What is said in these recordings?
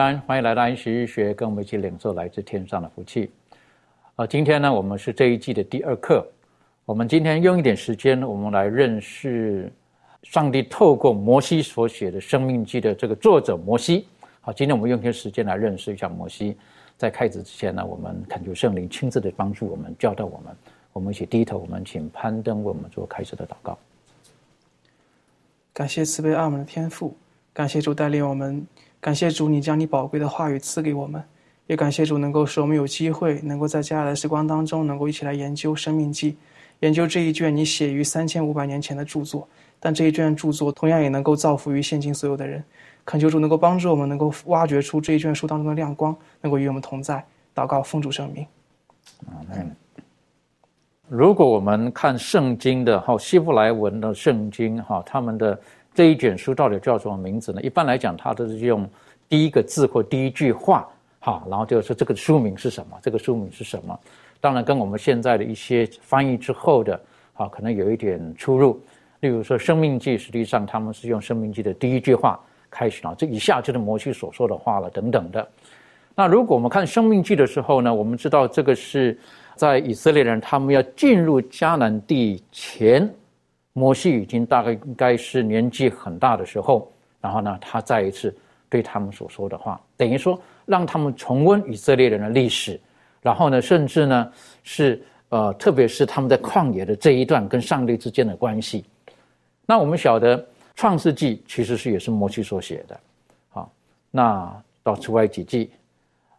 安，欢迎来到安息日学，跟我们一起领受来自天上的福气。啊，今天呢，我们是这一季的第二课。我们今天用一点时间，我们来认识上帝透过摩西所写的《生命记》的这个作者摩西。好，今天我们用一些时间来认识一下摩西。在开始之前呢，我们恳求圣灵亲自的帮助我们，教导我们。我们一起低头，我们请攀登为我们做开始的祷告。感谢慈悲爱们的天赋，感谢主带领我们，感谢主你将你宝贵的话语赐给我们，也感谢主能够使我们有机会能够在接下来的时光当中，能够一起来研究《生命记》，研究这一卷你写于三千五百年前的著作，但这一卷著作同样也能够造福于现今所有的人。恳求主能够帮助我们，能够挖掘出这一卷书当中的亮光，能够与我们同在。祷告，奉主圣名。嗯，如果我们看圣经的哈希伯来文的圣经哈，他们的这一卷书到底叫什么名字呢？一般来讲，它都是用第一个字或第一句话哈，然后就说这个书名是什么，这个书名是什么。当然，跟我们现在的一些翻译之后的哈，可能有一点出入。例如说，《生命记》实际上他们是用《生命记》的第一句话开始了，这一下就是摩西所说的话了，等等的。那如果我们看《生命记》的时候呢，我们知道这个是在以色列人他们要进入迦南地前，摩西已经大概应该是年纪很大的时候，然后呢，他再一次对他们所说的话，等于说让他们重温以色列人的历史，然后呢，甚至呢是呃，特别是他们在旷野的这一段跟上帝之间的关系。那我们晓得《创世纪》其实是也是摩西所写的，好，那到出埃及记。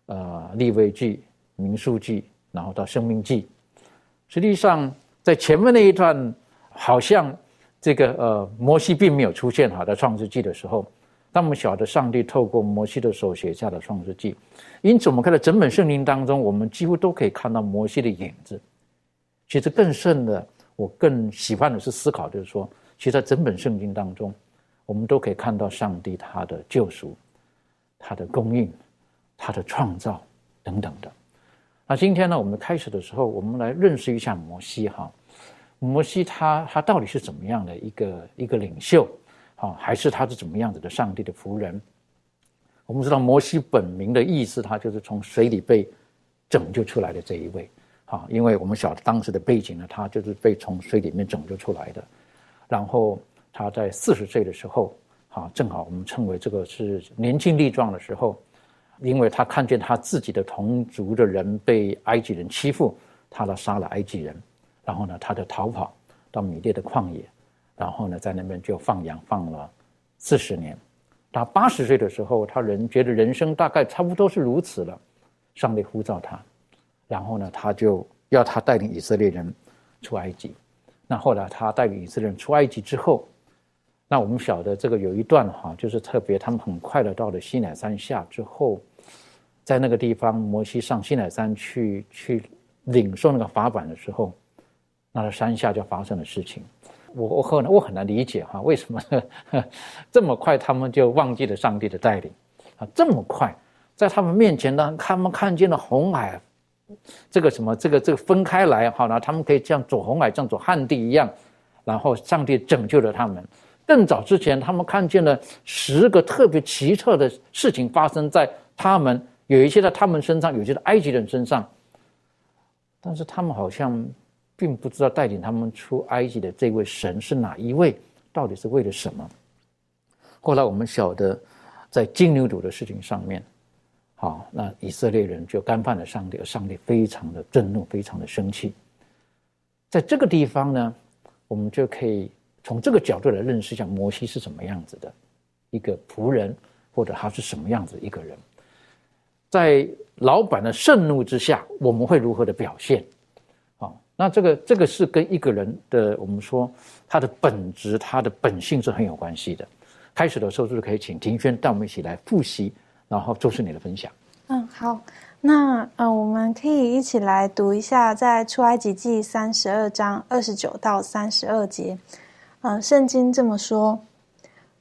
呃，立位记、民数记，然后到生命记，实际上在前面那一段，好像这个呃摩西并没有出现哈，在创世纪的时候，那么晓得上帝透过摩西的手写下的创世纪，因此我们看到整本圣经当中，我们几乎都可以看到摩西的影子。其实更甚的，我更喜欢的是思考，就是说，其实在整本圣经当中，我们都可以看到上帝他的救赎，他的供应。他的创造等等的，那今天呢，我们开始的时候，我们来认识一下摩西哈。摩西他他到底是怎么样的一个一个领袖，啊，还是他是怎么样子的上帝的仆人？我们知道摩西本名的意思，他就是从水里被拯救出来的这一位，啊，因为我们晓得当时的背景呢，他就是被从水里面拯救出来的。然后他在四十岁的时候，啊，正好我们称为这个是年轻力壮的时候。因为他看见他自己的同族的人被埃及人欺负，他来杀了埃及人，然后呢，他就逃跑到米列的旷野，然后呢，在那边就放羊放了四十年。他八十岁的时候，他人觉得人生大概差不多是如此了，上帝呼召他，然后呢，他就要他带领以色列人出埃及。那后来他带领以色列人出埃及之后。那我们晓得这个有一段哈，就是特别他们很快的到了西乃山下之后，在那个地方，摩西上西乃山去去领受那个法版的时候，那山下就发生了事情。我我很我很难理解哈，为什么 这么快他们就忘记了上帝的带领啊？这么快，在他们面前呢，他们看见了红海，这个什么这个这个分开来好了，他们可以像走红海，像走旱地一样，然后上帝拯救了他们。更早之前，他们看见了十个特别奇特的事情发生在他们，有一些在他们身上，有些在埃及人身上。但是他们好像并不知道带领他们出埃及的这位神是哪一位，到底是为了什么？后来我们晓得，在金牛犊的事情上面，好，那以色列人就干犯了上帝，上帝非常的震怒，非常的生气。在这个地方呢，我们就可以从这个角度来认识一下摩西是什么样子的一个仆人，或者他是什么样子一个人。在老板的盛怒之下，我们会如何的表现？那这个这个是跟一个人的我们说他的本质、他的本性是很有关系的。开始的时候就是可以请庭轩带我们一起来复习，然后就是你的分享。嗯，好，那呃，我们可以一起来读一下在出埃及记三十二章二十九到三十二节。呃，圣经这么说：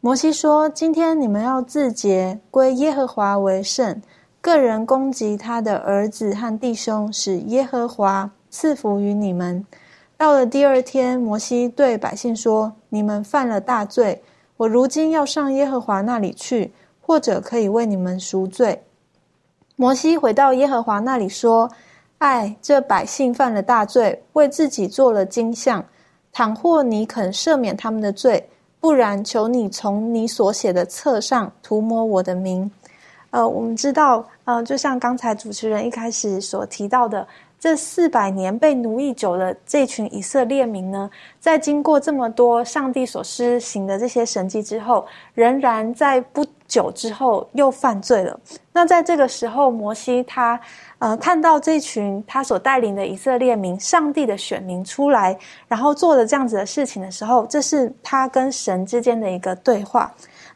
摩西说，今天你们要自洁，归耶和华为圣。个人攻击他的儿子和弟兄，使耶和华赐福于你们。到了第二天，摩西对百姓说：“你们犯了大罪，我如今要上耶和华那里去，或者可以为你们赎罪。”摩西回到耶和华那里说：“哎，这百姓犯了大罪，为自己做了金像。倘或你肯赦免他们的罪，不然，求你从你所写的册上涂抹我的名。”呃，我们知道，呃，就像刚才主持人一开始所提到的，这四百年被奴役久的这群以色列民呢，在经过这么多上帝所施行的这些神迹之后，仍然在不久之后又犯罪了。那在这个时候，摩西他呃看到这群他所带领的以色列民，上帝的选民出来，然后做了这样子的事情的时候，这是他跟神之间的一个对话。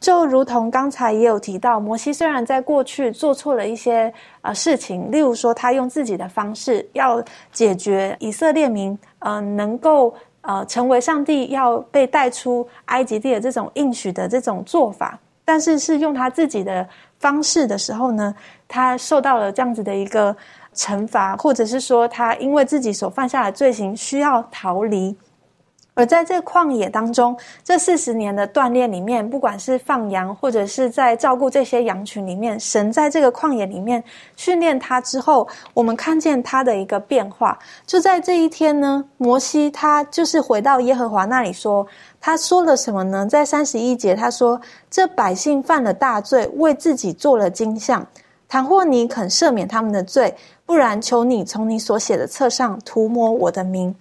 就如同刚才也有提到，摩西虽然在过去做错了一些呃事情，例如说他用自己的方式要解决以色列民呃能够呃成为上帝要被带出埃及地的这种应许的这种做法，但是是用他自己的方式的时候呢，他受到了这样子的一个惩罚，或者是说他因为自己所犯下的罪行需要逃离。而在这旷野当中，这四十年的锻炼里面，不管是放羊，或者是在照顾这些羊群里面，神在这个旷野里面训练他之后，我们看见他的一个变化。就在这一天呢，摩西他就是回到耶和华那里说，他说了什么呢？在三十一节，他说：“这百姓犯了大罪，为自己做了金像。倘或你肯赦免他们的罪，不然，求你从你所写的册上涂抹我的名。”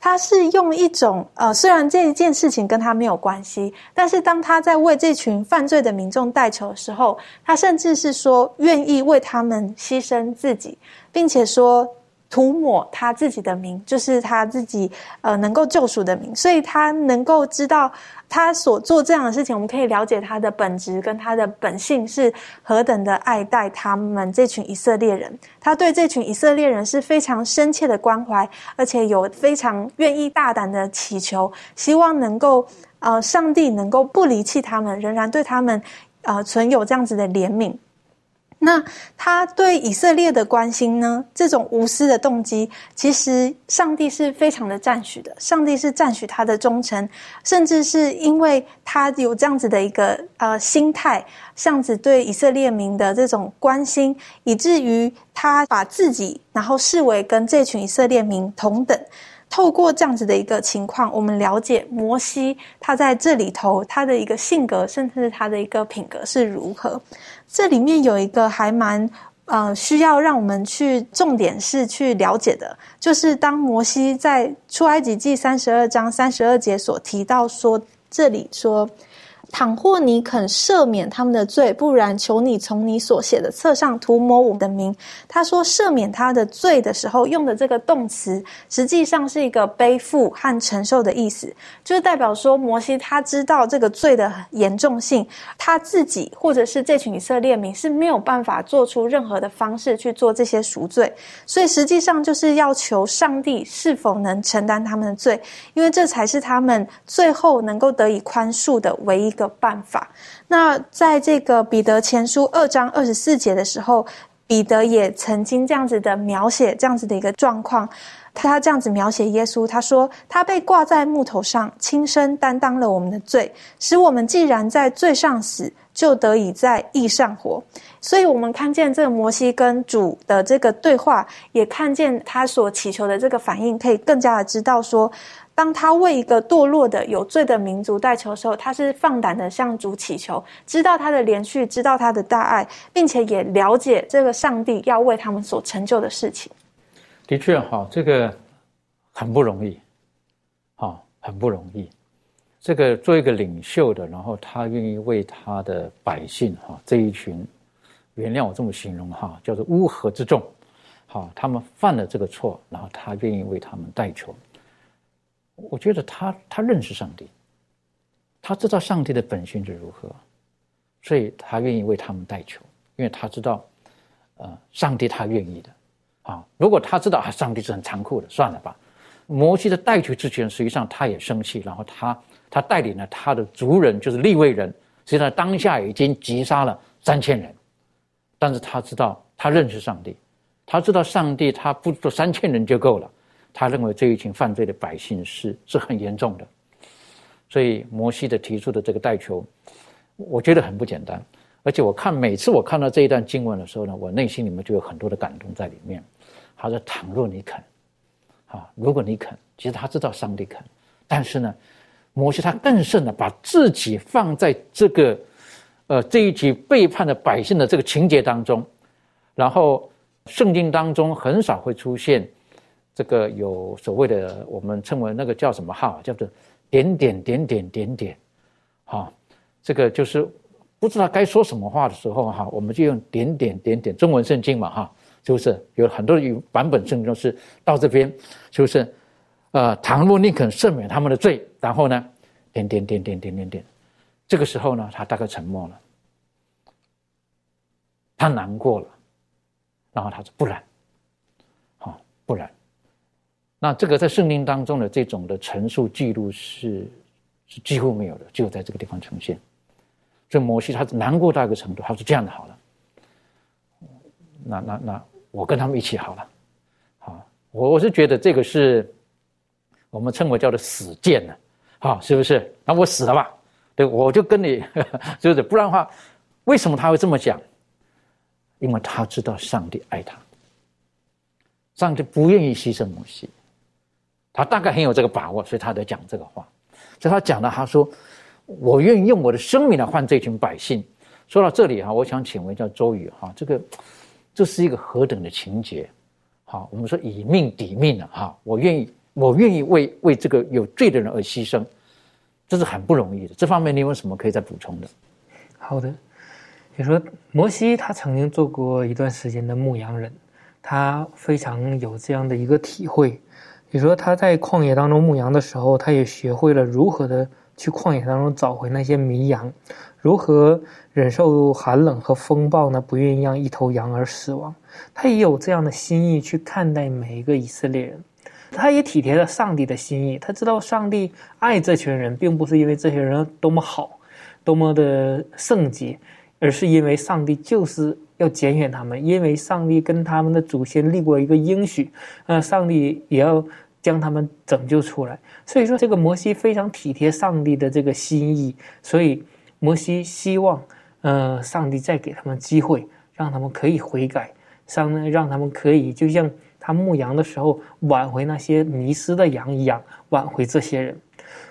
他是用一种呃，虽然这一件事情跟他没有关系，但是当他在为这群犯罪的民众代求的时候，他甚至是说愿意为他们牺牲自己，并且说。涂抹他自己的名，就是他自己呃能够救赎的名，所以他能够知道他所做这样的事情，我们可以了解他的本质跟他的本性是何等的爱戴他们这群以色列人。他对这群以色列人是非常深切的关怀，而且有非常愿意大胆的祈求，希望能够呃上帝能够不离弃他们，仍然对他们呃存有这样子的怜悯。那他对以色列的关心呢？这种无私的动机，其实上帝是非常的赞许的。上帝是赞许他的忠诚，甚至是因为他有这样子的一个呃心态，这样子对以色列民的这种关心，以至于他把自己然后视为跟这群以色列民同等。透过这样子的一个情况，我们了解摩西他在这里头他的一个性格，甚至他的一个品格是如何。这里面有一个还蛮呃需要让我们去重点是去了解的，就是当摩西在出埃及记三十二章三十二节所提到说，这里说。倘或你肯赦免他们的罪，不然求你从你所写的册上涂抹我的名。他说赦免他的罪的时候用的这个动词，实际上是一个背负和承受的意思，就是代表说摩西他知道这个罪的严重性，他自己或者是这群以色列民是没有办法做出任何的方式去做这些赎罪，所以实际上就是要求上帝是否能承担他们的罪，因为这才是他们最后能够得以宽恕的唯一。的办法。那在这个彼得前书二章二十四节的时候，彼得也曾经这样子的描写这样子的一个状况。他这样子描写耶稣，他说：“他被挂在木头上，亲身担当了我们的罪，使我们既然在罪上死，就得以在义上活。”所以，我们看见这个摩西跟主的这个对话，也看见他所祈求的这个反应，可以更加的知道说，当他为一个堕落的有罪的民族代求的时候，他是放胆的向主祈求，知道他的连续，知道他的大爱，并且也了解这个上帝要为他们所成就的事情。的确，哈，这个很不容易，哈，很不容易。这个做一个领袖的，然后他愿意为他的百姓，哈，这一群，原谅我这么形容，哈，叫做乌合之众，好，他们犯了这个错，然后他愿意为他们代求。我觉得他他认识上帝，他知道上帝的本性是如何，所以他愿意为他们代求，因为他知道，呃，上帝他愿意的。啊，如果他知道啊，上帝是很残酷的，算了吧。摩西的带去之前，实际上他也生气，然后他他带领了他的族人，就是立位人，实际上当下已经击杀了三千人。但是他知道，他认识上帝，他知道上帝他不做三千人就够了。他认为这一群犯罪的百姓是是很严重的，所以摩西的提出的这个代求，我觉得很不简单。而且我看每次我看到这一段经文的时候呢，我内心里面就有很多的感动在里面。他说：“倘若你肯，啊，如果你肯，其实他知道上帝肯，但是呢，摩西他更甚的把自己放在这个，呃，这一集背叛的百姓的这个情节当中，然后圣经当中很少会出现这个有所谓的我们称为那个叫什么号，叫做点点点点点点，哈，这个就是。”不知道该说什么话的时候，哈，我们就用点点点点中文圣经嘛，哈，是不是有很多版本圣经是到这边，是不是？呃，倘若宁肯赦免他们的罪，然后呢，点点点点点点点，这个时候呢，他大概沉默了，他难过了，然后他说不然，好，不然，那这个在圣经当中的这种的陈述记录是是几乎没有的，只有在这个地方呈现。这摩西他难过到一个程度，他说这样的好了，那那那我跟他们一起好了，好，我我是觉得这个是我们称为叫做死谏呢，好，是不是？那我死了吧？对，我就跟你，是不是？不然的话，为什么他会这么讲？因为他知道上帝爱他，上帝不愿意牺牲摩西，他大概很有这个把握，所以他在讲这个话。所以他讲的，他说。我愿意用我的生命来换这群百姓。说到这里哈，我想请问一下周宇哈，这个这是一个何等的情节？好，我们说以命抵命啊，哈，我愿意，我愿意为为这个有罪的人而牺牲，这是很不容易的。这方面你有什么可以再补充的？好的，你说摩西他曾经做过一段时间的牧羊人，他非常有这样的一个体会。你说他在旷野当中牧羊的时候，他也学会了如何的。去旷野当中找回那些迷羊，如何忍受寒冷和风暴呢？不愿意让一头羊儿死亡，他也有这样的心意去看待每一个以色列人，他也体贴了上帝的心意。他知道上帝爱这群人，并不是因为这些人多么好，多么的圣洁，而是因为上帝就是要拣选他们，因为上帝跟他们的祖先立过一个应许，呃，上帝也要。将他们拯救出来，所以说这个摩西非常体贴上帝的这个心意，所以摩西希望，呃，上帝再给他们机会，让他们可以悔改，上让他们可以就像他牧羊的时候挽回那些迷失的羊一样，挽回这些人。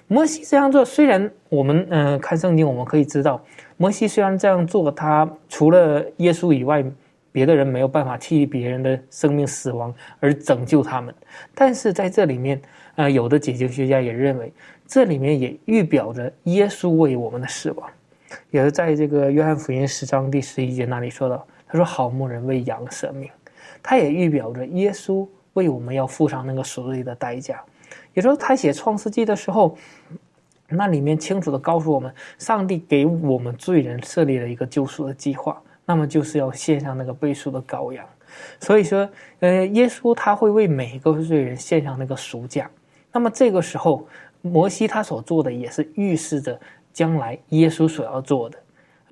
摩西这样做，虽然我们嗯看圣经，我们可以知道，摩西虽然这样做，他除了耶稣以外。别的人没有办法替别人的生命死亡而拯救他们，但是在这里面，呃，有的解经学家也认为，这里面也预表着耶稣为我们的死亡，也是在这个约翰福音十章第十一节那里说到，他说：“好牧人为羊舍命。”他也预表着耶稣为我们要付上那个赎罪的代价。也就是他写创世纪的时候，那里面清楚的告诉我们，上帝给我们罪人设立了一个救赎的计划。那么就是要献上那个背书的羔羊，所以说，呃，耶稣他会为每一个罪人献上那个赎价。那么这个时候，摩西他所做的也是预示着将来耶稣所要做的，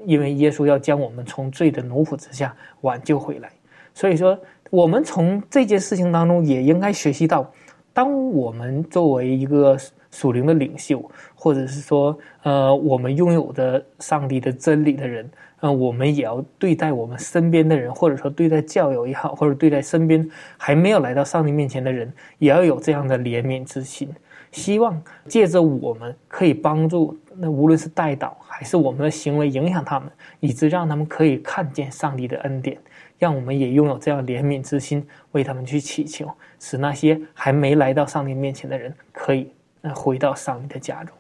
因为耶稣要将我们从罪的奴仆之下挽救回来。所以说，我们从这件事情当中也应该学习到，当我们作为一个属灵的领袖，或者是说，呃，我们拥有的上帝的真理的人，呃，我们也要对待我们身边的人，或者说对待教友也好，或者对待身边还没有来到上帝面前的人，也要有这样的怜悯之心。希望借着我们可以帮助，那无论是带导还是我们的行为影响他们，以致让他们可以看见上帝的恩典，让我们也拥有这样怜悯之心，为他们去祈求，使那些还没来到上帝面前的人可以呃回到上帝的家中。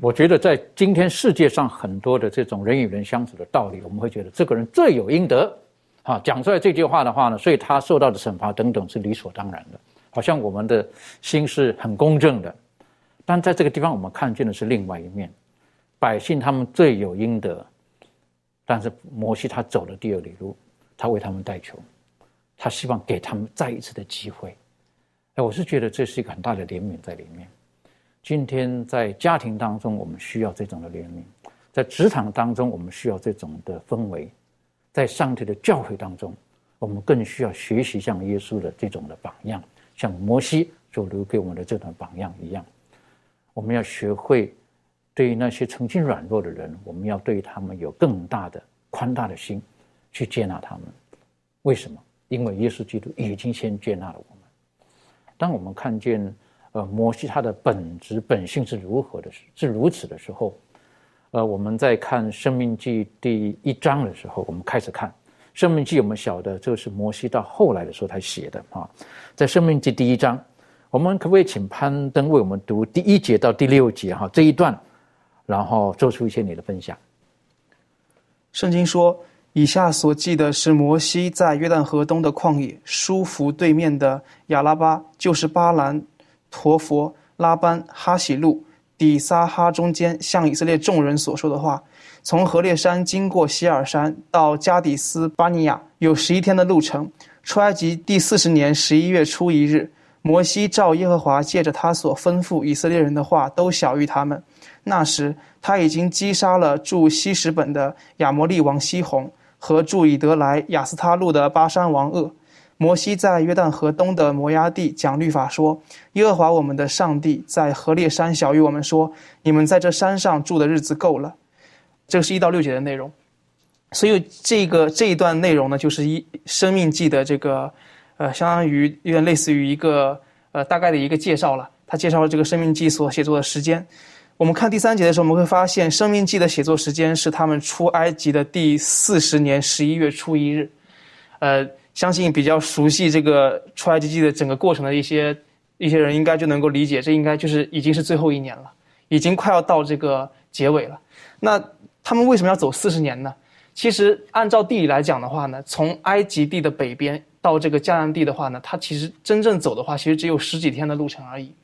我觉得在今天世界上很多的这种人与人相处的道理，我们会觉得这个人罪有应得，啊，讲出来这句话的话呢，所以他受到的惩罚等等是理所当然的。好像我们的心是很公正的，但在这个地方，我们看见的是另外一面，百姓他们罪有应得，但是摩西他走了第二里路，他为他们代求，他希望给他们再一次的机会。哎，我是觉得这是一个很大的怜悯在里面。今天在家庭当中，我们需要这种的怜悯；在职场当中，我们需要这种的氛围；在上帝的教会当中，我们更需要学习像耶稣的这种的榜样。像摩西所留给我们的这段榜样一样，我们要学会对于那些曾经软弱的人，我们要对他们有更大的宽大的心，去接纳他们。为什么？因为耶稣基督已经先接纳了我们。当我们看见呃摩西他的本质本性是如何的，是如此的时候，呃，我们在看《生命记》第一章的时候，我们开始看。生命记我们晓得，这个是摩西到后来的时候才写的啊。在生命记第一章，我们可不可以请攀登为我们读第一节到第六节哈这一段，然后做出一些你的分享。圣经说，以下所记的是摩西在约旦河东的旷野，舒服对面的亚拉巴，就是巴兰、陀佛、拉班、哈喜路、底撒哈中间，向以色列众人所说的话。从何烈山经过希尔山到加底斯巴尼亚有十一天的路程。出埃及第四十年十一月初一日，摩西照耶和华借着他所吩咐以色列人的话，都晓谕他们。那时他已经击杀了住西什本的亚摩利王西宏和住以德来亚斯他路的巴山王鄂。摩西在约旦河东的摩崖地讲律法说：“耶和华我们的上帝在何烈山晓谕我们说：你们在这山上住的日子够了。”这是一到六节的内容，所以这个这一段内容呢，就是一生命记的这个，呃，相当于有点类似于一个呃大概的一个介绍了。他介绍了这个生命记所写作的时间。我们看第三节的时候，我们会发现生命记的写作时间是他们出埃及的第四十年十一月初一日。呃，相信比较熟悉这个出埃及记的整个过程的一些一些人，应该就能够理解，这应该就是已经是最后一年了，已经快要到这个结尾了。那他们为什么要走四十年呢？其实按照地理来讲的话呢，从埃及地的北边到这个迦南地的话呢，它其实真正走的话，其实只有十几天的路程而已。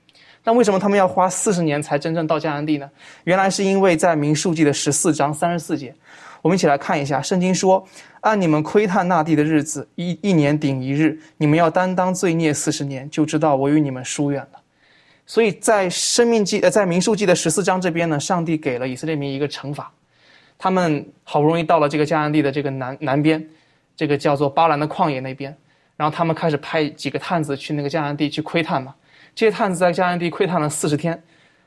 但为什么他们要花四十年才真正到迦南地呢？原来是因为在民数记的十四章三十四节，我们一起来看一下，圣经说：“按你们窥探那地的日子，一一年顶一日，你们要担当罪孽四十年，就知道我与你们疏远了。”所以在生命记呃，在民数记的十四章这边呢，上帝给了以色列民一个惩罚。他们好不容易到了这个迦南地的这个南南边，这个叫做巴兰的旷野那边，然后他们开始派几个探子去那个迦南地去窥探嘛。这些探子在迦南地窥探了四十天，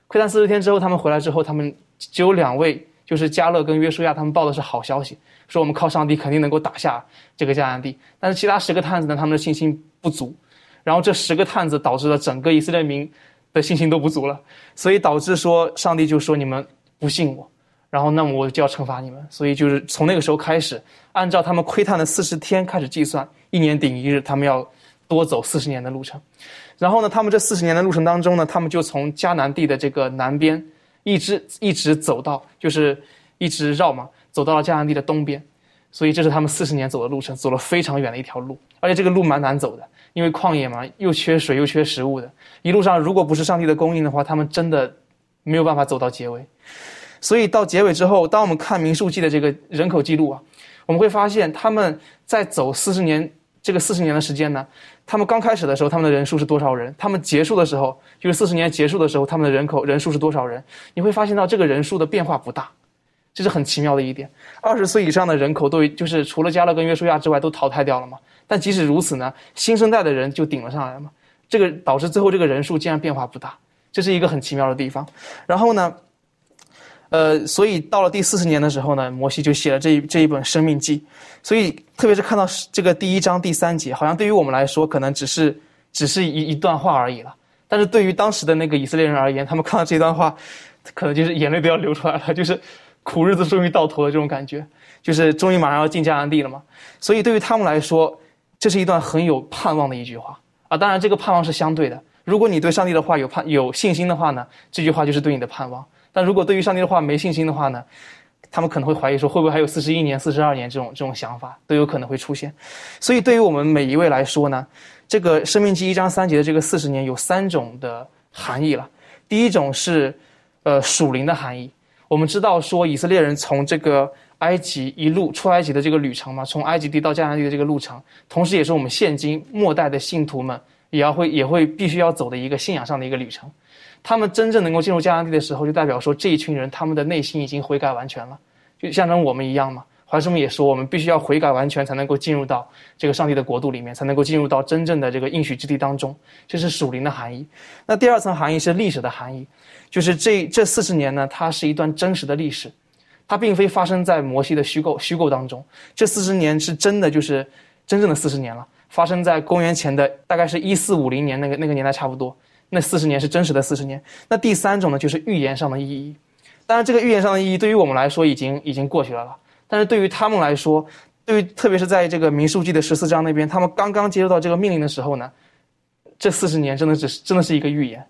窥探四十天之后，他们回来之后，他们只有两位，就是加勒跟约书亚，他们报的是好消息，说我们靠上帝肯定能够打下这个迦南地。但是其他十个探子呢，他们的信心不足，然后这十个探子导致了整个以色列民的信心都不足了，所以导致说上帝就说你们不信我。然后，那么我就要惩罚你们。所以，就是从那个时候开始，按照他们窥探的四十天开始计算，一年顶一日，他们要多走四十年的路程。然后呢，他们这四十年的路程当中呢，他们就从迦南地的这个南边，一直一直走到，就是一直绕嘛，走到了迦南地的东边。所以，这是他们四十年走的路程，走了非常远的一条路。而且这个路蛮难走的，因为旷野嘛，又缺水又缺食物的。一路上，如果不是上帝的供应的话，他们真的没有办法走到结尾。所以到结尾之后，当我们看民数记的这个人口记录啊，我们会发现他们在走四十年这个四十年的时间呢，他们刚开始的时候他们的人数是多少人？他们结束的时候，就是四十年结束的时候，他们的人口人数是多少人？你会发现到这个人数的变化不大，这是很奇妙的一点。二十岁以上的人口都就是除了加勒跟约书亚之外都淘汰掉了嘛。但即使如此呢，新生代的人就顶了上来嘛。这个导致最后这个人数竟然变化不大，这是一个很奇妙的地方。然后呢，呃，所以到了第四十年的时候呢，摩西就写了这一这一本《生命记》。所以特别是看到这个第一章第三节，好像对于我们来说可能只是只是一一段话而已了。但是对于当时的那个以色列人而言，他们看到这段话，可能就是眼泪都要流出来了，就是苦日子终于到头了这种感觉，就是终于马上要进迦南地了嘛。所以对于他们来说，这是一段很有盼望的一句话啊！当然，这个盼望是相对的。如果你对上帝的话有盼有信心的话呢，这句话就是对你的盼望；但如果对于上帝的话没信心的话呢，他们可能会怀疑说，会不会还有四十一年、四十二年这种这种想法都有可能会出现。所以，对于我们每一位来说呢，这个《生命记》一章三节的这个四十年有三种的含义了。第一种是，呃，属灵的含义。我们知道说，以色列人从这个。埃及一路出埃及的这个旅程嘛，从埃及地到迦南地的这个路程，同时也是我们现今末代的信徒们也要会也会必须要走的一个信仰上的一个旅程。他们真正能够进入迦南地的时候，就代表说这一群人他们的内心已经悔改完全了，就象征我们一样嘛。怀师们也说，我们必须要悔改完全才能够进入到这个上帝的国度里面，才能够进入到真正的这个应许之地当中。这是属灵的含义。那第二层含义是历史的含义，就是这这四十年呢，它是一段真实的历史。它并非发生在摩西的虚构虚构当中，这四十年是真的，就是真正的四十年了。发生在公元前的大概是一四五零年那个那个年代差不多，那四十年是真实的四十年。那第三种呢，就是预言上的意义。当然，这个预言上的意义对于我们来说已经已经过去了了，但是对于他们来说，对于特别是在这个民数记的十四章那边，他们刚刚接收到这个命令的时候呢，这四十年真的只是真的是一个预言。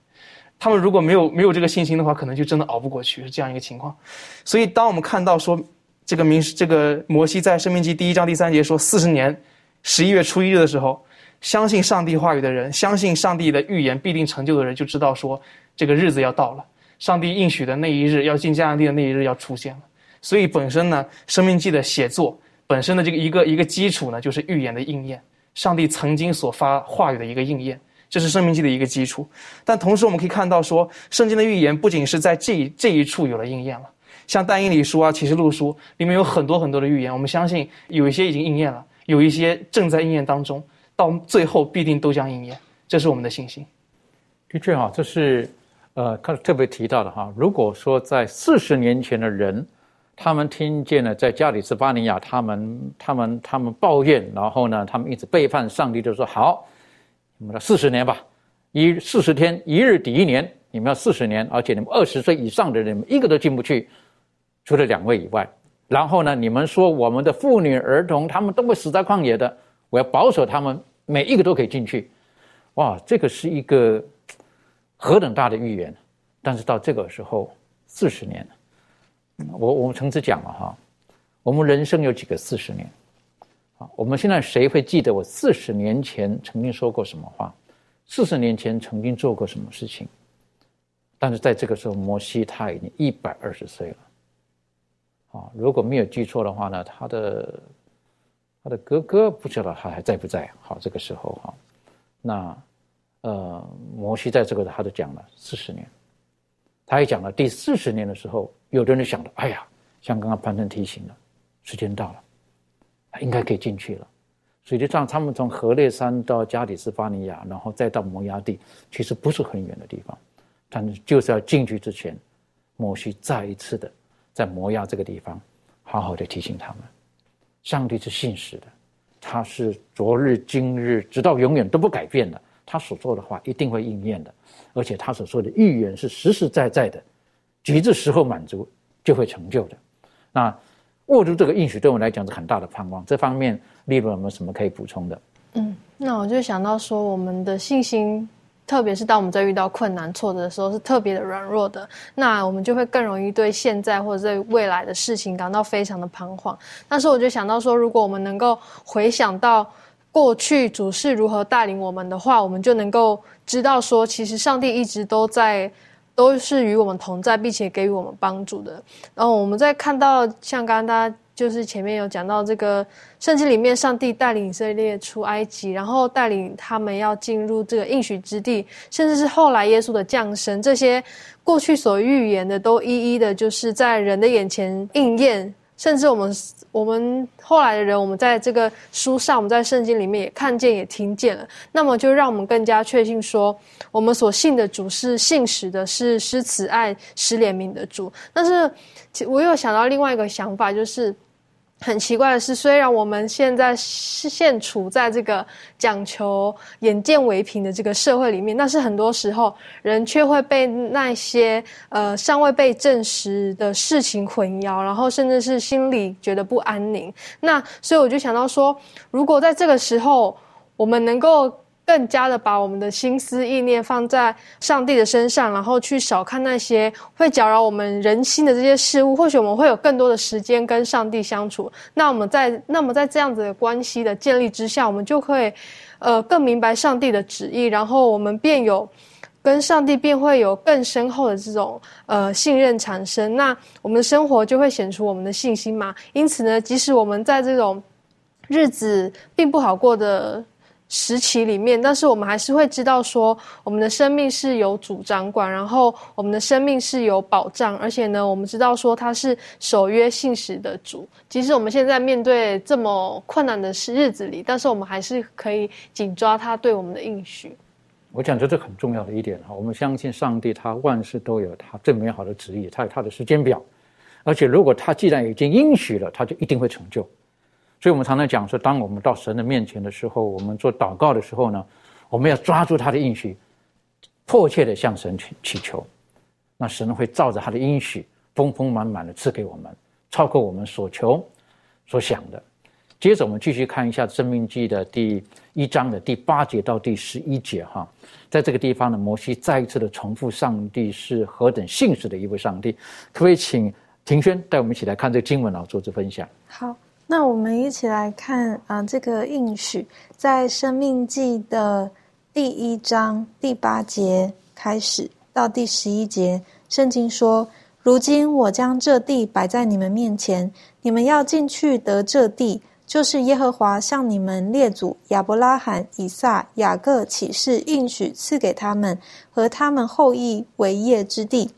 他们如果没有没有这个信心的话，可能就真的熬不过去，是这样一个情况。所以，当我们看到说这个明这个摩西在《生命记》第一章第三节说四十年十一月初一日的时候，相信上帝话语的人，相信上帝的预言必定成就的人，就知道说这个日子要到了，上帝应许的那一日要进迦南地的那一日要出现了。所以，本身呢，《生命记》的写作本身的这个一个一个基础呢，就是预言的应验，上帝曾经所发话语的一个应验。这是生命记的一个基础，但同时我们可以看到，说圣经的预言不仅是在这这一处有了应验了，像但以理书啊、启示录书里面有很多很多的预言，我们相信有一些已经应验了，有一些正在应验当中，到最后必定都将应验，这是我们的信心。的确哈，这是呃，看特别提到的哈。如果说在四十年前的人，他们听见了在加里斯巴尼亚，他们他们他们抱怨，然后呢，他们一直背叛上帝，就说好。你们要四十年吧，一四十天一日抵一年，你们要四十年，而且你们二十岁以上的人一个都进不去，除了两位以外。然后呢，你们说我们的妇女儿童他们都会死在旷野的，我要保守他们每一个都可以进去。哇，这个是一个何等大的预言！但是到这个时候，四十年，我我们曾经讲了哈，我们人生有几个四十年？我们现在谁会记得我四十年前曾经说过什么话？四十年前曾经做过什么事情？但是在这个时候，摩西他已经一百二十岁了。啊，如果没有记错的话呢，他的他的哥哥不知道他还在不在？好，这个时候哈，那呃，摩西在这个他都讲了四十年，他也讲了第四十年的时候，有的人想到，哎呀，像刚刚潘正提醒的，时间到了。应该可以进去了，实际上他们从河烈山到加里斯巴尼亚，然后再到摩崖地，其实不是很远的地方，但是就是要进去之前，摩西再一次的在摩崖这个地方，好好的提醒他们，上帝是信实的，他是昨日今日直到永远都不改变的，他所说的话一定会应验的，而且他所说的预言是实实在在的，极致时候满足就会成就的，那。握住这个应许，对我们来讲是很大的盼望。这方面，利润有没有什么可以补充的？嗯，那我就想到说，我们的信心，特别是当我们在遇到困难、挫折的时候，是特别的软弱的。那我们就会更容易对现在或者对未来的事情感到非常的彷徨。但是，我就想到说，如果我们能够回想到过去主是如何带领我们的话，我们就能够知道说，其实上帝一直都在。都是与我们同在，并且给予我们帮助的。然后我们在看到像刚刚大家就是前面有讲到这个圣经里面，上帝带领以色列出埃及，然后带领他们要进入这个应许之地，甚至是后来耶稣的降生，这些过去所预言的都一一的，就是在人的眼前应验。甚至我们我们后来的人，我们在这个书上，我们在圣经里面也看见也听见了，那么就让我们更加确信说，我们所信的主是信实的，是施慈爱、施怜悯的主。但是，我又想到另外一个想法，就是。很奇怪的是，虽然我们现在是现处在这个讲求眼见为凭的这个社会里面，但是很多时候人却会被那些呃尚未被证实的事情混淆，然后甚至是心里觉得不安宁。那所以我就想到说，如果在这个时候我们能够。更加的把我们的心思意念放在上帝的身上，然后去少看那些会搅扰我们人心的这些事物，或许我们会有更多的时间跟上帝相处。那我们在那么在这样子的关系的建立之下，我们就会呃更明白上帝的旨意，然后我们便有跟上帝便会有更深厚的这种呃信任产生。那我们的生活就会显出我们的信心嘛。因此呢，即使我们在这种日子并不好过的。时期里面，但是我们还是会知道说，我们的生命是有主掌管，然后我们的生命是有保障，而且呢，我们知道说他是守约信实的主。即使我们现在面对这么困难的日子里，但是我们还是可以紧抓他对我们的应许。我讲这是很重要的一点哈，我们相信上帝，他万事都有他最美好的旨意，他有他的时间表，而且如果他既然已经应许了，他就一定会成就。所以，我们常常讲说，当我们到神的面前的时候，我们做祷告的时候呢，我们要抓住他的应许，迫切的向神祈祈求，那神会照着他的应许，丰丰满满的赐给我们，超过我们所求所想的。接着，我们继续看一下《生命记》的第一章的第八节到第十一节哈，在这个地方呢，摩西再一次的重复上帝是何等信实的一位上帝。可不可以请庭轩带我们一起来看这个经文啊，做这分享？好。那我们一起来看啊，这个应许在《生命记》的第一章第八节开始到第十一节，圣经说：“如今我将这地摆在你们面前，你们要进去得这地，就是耶和华向你们列祖亚伯拉罕、以撒、雅各起誓应许赐给他们和他们后裔为业之地。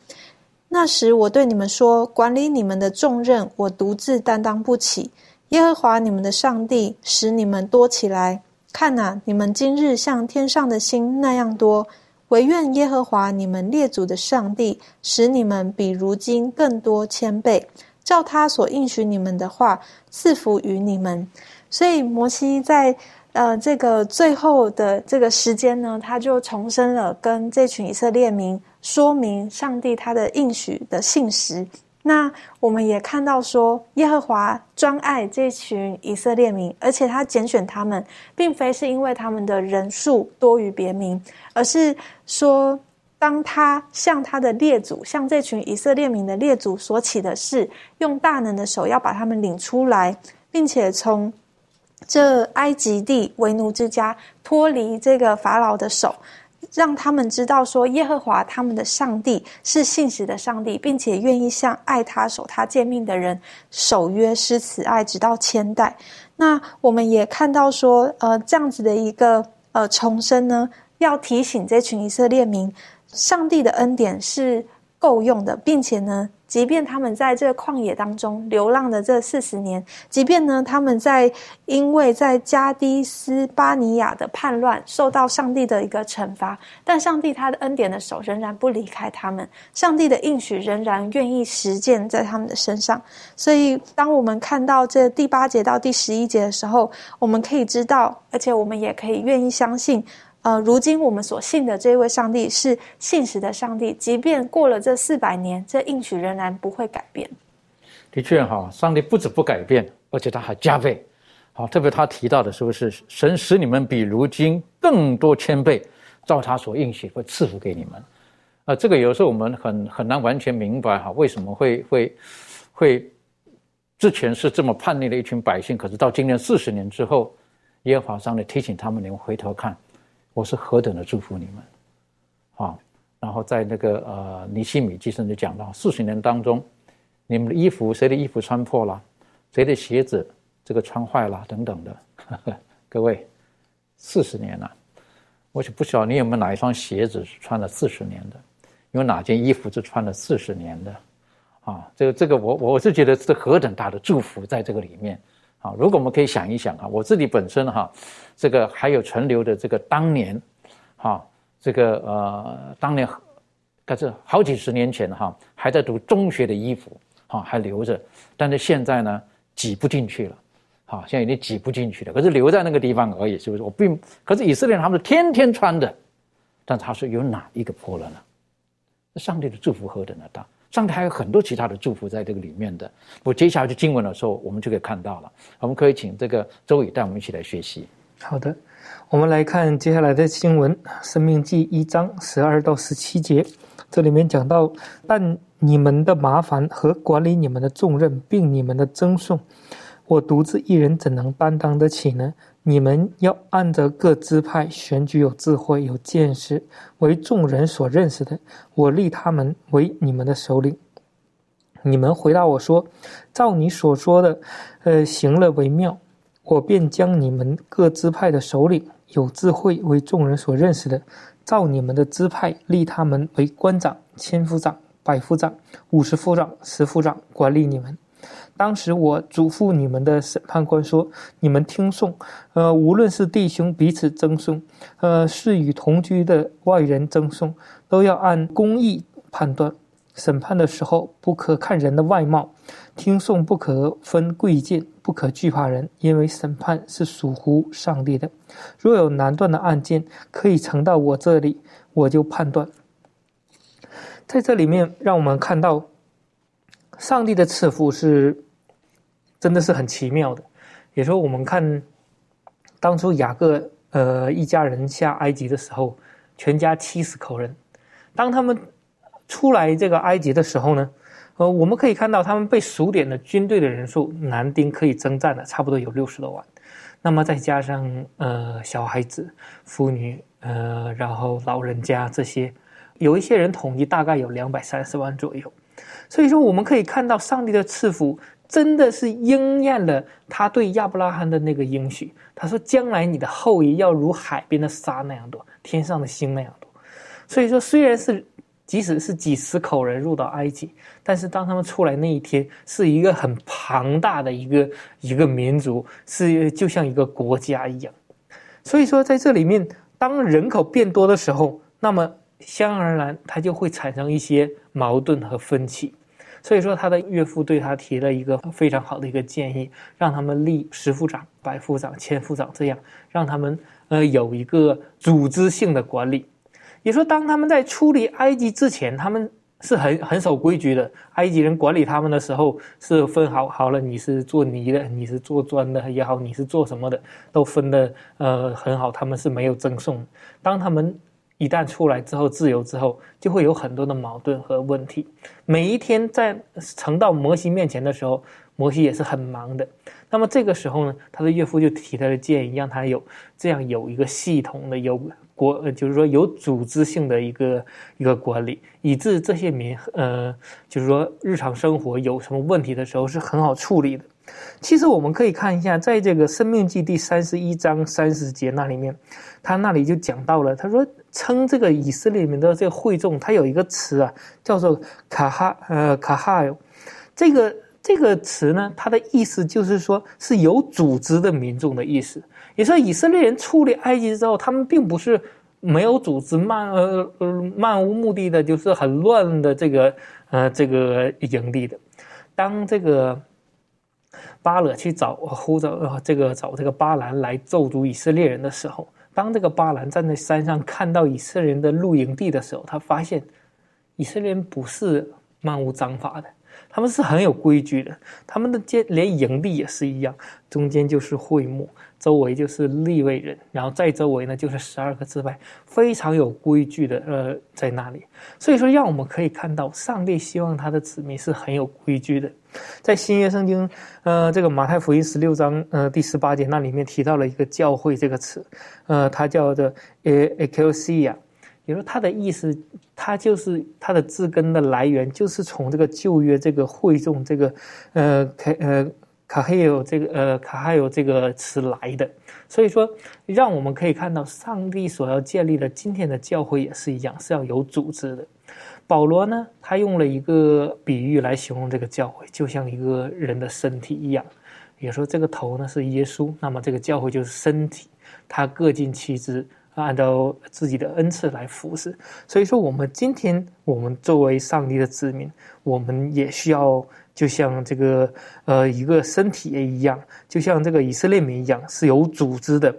那时我对你们说，管理你们的重任，我独自担当不起。”耶和华你们的上帝使你们多起来，看哪，你们今日像天上的星那样多。唯愿耶和华你们列祖的上帝使你们比如今更多千倍，照他所应许你们的话赐福于你们。所以摩西在呃这个最后的这个时间呢，他就重申了跟这群以色列民说明上帝他的应许的信实。那我们也看到说，耶和华专爱这群以色列民，而且他拣选他们，并非是因为他们的人数多于别民，而是说，当他向他的列祖，向这群以色列民的列祖所起的事，用大能的手要把他们领出来，并且从这埃及地为奴之家脱离这个法老的手。让他们知道说，耶和华他们的上帝是信实的上帝，并且愿意向爱他、守他诫命的人守约施慈爱，直到千代。那我们也看到说，呃，这样子的一个呃重生呢，要提醒这群以色列民，上帝的恩典是够用的，并且呢。即便他们在这个旷野当中流浪的这四十年，即便呢他们在因为在加迪斯巴尼亚的叛乱受到上帝的一个惩罚，但上帝他的恩典的手仍然不离开他们，上帝的应许仍然愿意实践在他们的身上。所以，当我们看到这第八节到第十一节的时候，我们可以知道，而且我们也可以愿意相信。呃，如今我们所信的这位上帝是信实的上帝，即便过了这四百年，这应许仍然不会改变。的确，哈，上帝不止不改变，而且他还加倍。好，特别他提到的是不是神使你们比如今更多千倍，照他所应许会赐福给你们？啊，这个有时候我们很很难完全明白哈，为什么会会会之前是这么叛逆的一群百姓，可是到今年四十年之后，耶和华上帝提醒他们，你们回头看。我是何等的祝福你们，啊！然后在那个呃尼西米记上就讲到，四十年当中，你们的衣服谁的衣服穿破了，谁的鞋子这个穿坏了等等的，各位，四十年了，我就不晓得你有没有哪一双鞋子是穿了四十年的，有哪件衣服是穿了四十年的，啊，这个这个我我是觉得是何等大的祝福在这个里面。啊，如果我们可以想一想啊，我自己本身哈，这个还有存留的这个当年，哈，这个呃当年，可是好几十年前哈，还在读中学的衣服，哈还留着，但是现在呢挤不进去了，好，现在已经挤不进去了，可是留在那个地方而已，是不是？我并可是以色列人他们是天天穿的，但他说有哪一个破了呢？上帝的祝福何等的大！上帝还有很多其他的祝福在这个里面的。我接下来去经文的时候，我们就可以看到了。我们可以请这个周宇带我们一起来学习。好的，我们来看接下来的经文，《生命记》一章十二到十七节。这里面讲到：但你们的麻烦和管理你们的重任，并你们的赠送，我独自一人怎能担当得起呢？你们要按着各支派选举有智慧、有见识、为众人所认识的，我立他们为你们的首领。你们回答我说：“照你所说的，呃，行了为妙。”我便将你们各支派的首领、有智慧、为众人所认识的，照你们的支派立他们为官长、千夫长、百夫长、五十夫长、十夫长，管理你们。当时我嘱咐你们的审判官说：“你们听讼，呃，无论是弟兄彼此争讼，呃，是与同居的外人争讼，都要按公义判断。审判的时候，不可看人的外貌；听讼不可分贵贱，不可惧怕人，因为审判是属乎上帝的。若有难断的案件可以呈到我这里，我就判断。”在这里面，让我们看到。上帝的赐福是，真的是很奇妙的。也说我们看，当初雅各呃一家人下埃及的时候，全家七十口人，当他们出来这个埃及的时候呢，呃，我们可以看到他们被数点的军队的人数，男丁可以征战的差不多有六十多万，那么再加上呃小孩子、妇女呃，然后老人家这些，有一些人统计大概有两百三十万左右。所以说，我们可以看到上帝的赐福真的是应验了他对亚伯拉罕的那个应许。他说：“将来你的后裔要如海边的沙那样多，天上的星那样多。”所以说，虽然是即使是几十口人入到埃及，但是当他们出来那一天，是一个很庞大的一个一个民族，是就像一个国家一样。所以说，在这里面，当人口变多的时候，那么相而然，它就会产生一些矛盾和分歧。所以说，他的岳父对他提了一个非常好的一个建议，让他们立十副长、百副长、千副长，这样让他们呃有一个组织性的管理。也说，当他们在出离埃及之前，他们是很很守规矩的。埃及人管理他们的时候是分好好了，你是做泥的，你是做砖的也好，你是做什么的，都分的呃很好。他们是没有赠送。当他们一旦出来之后，自由之后，就会有很多的矛盾和问题。每一天在呈到摩西面前的时候，摩西也是很忙的。那么这个时候呢，他的岳父就提他的建议，让他有这样有一个系统的、有国，就是说有组织性的一个一个管理，以致这些民，呃，就是说日常生活有什么问题的时候是很好处理的。其实我们可以看一下，在这个《生命记》第三十一章三十节那里面，他那里就讲到了，他说。称这个以色列里面的这个会众，它有一个词啊，叫做卡哈呃卡哈。这个这个词呢，它的意思就是说是有组织的民众的意思。也说以色列人出离埃及之后，他们并不是没有组织、漫呃漫无目的的，就是很乱的这个呃这个营地的。当这个巴勒去找呼找这个找这个巴兰来咒诅以色列人的时候。当这个巴兰站在山上看到以色列人的露营地的时候，他发现以色列人不是漫无章法的，他们是很有规矩的。他们的间连营地也是一样，中间就是会幕，周围就是立位人，然后再周围呢就是十二个支派，非常有规矩的。呃，在那里，所以说让我们可以看到，上帝希望他的子民是很有规矩的。在新约圣经，呃，这个马太福音十六章，呃，第十八节那里面提到了一个教会这个词，呃，它叫做呃 ecclesia，也说它的意思，它就是它的字根的来源，就是从这个旧约这个会众这个，呃，卡呃卡黑有这个呃卡哈有这个词来的。所以说，让我们可以看到，上帝所要建立的今天的教会也是一样，是要有组织的。保罗呢，他用了一个比喻来形容这个教会，就像一个人的身体一样。也说这个头呢是耶稣，那么这个教会就是身体，他各尽其职。按照自己的恩赐来服侍，所以说我们今天我们作为上帝的子民，我们也需要就像这个呃一个身体一样，就像这个以色列民一样是有组织的，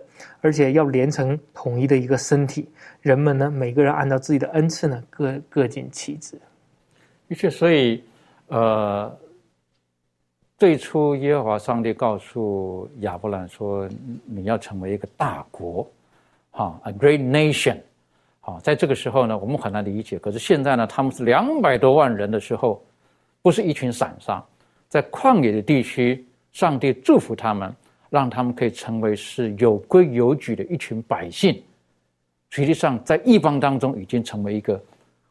而且要连成统一的一个身体。人们呢，每个人按照自己的恩赐呢，各各尽其职。的确，所以呃，最初耶和华上帝告诉亚伯兰说：“你要成为一个大国。”哈，a great nation，好，在这个时候呢，我们很难理解。可是现在呢，他们是两百多万人的时候，不是一群散沙，在旷野的地区，上帝祝福他们，让他们可以成为是有规有矩的一群百姓。实际上，在异邦当中，已经成为一个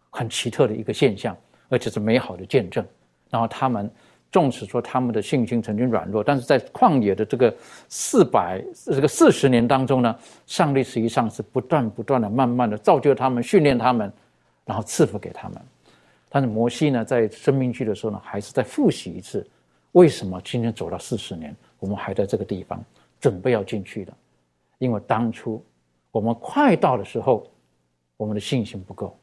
很奇特的一个现象，而且是美好的见证。然后他们。纵使说他们的信心曾经软弱，但是在旷野的这个四百这个四十年当中呢，上帝实际上是不断不断的、慢慢的造就他们、训练他们，然后赐福给他们。但是摩西呢，在生命记的时候呢，还是在复习一次：为什么今天走到四十年，我们还在这个地方准备要进去的？因为当初我们快到的时候，我们的信心不够，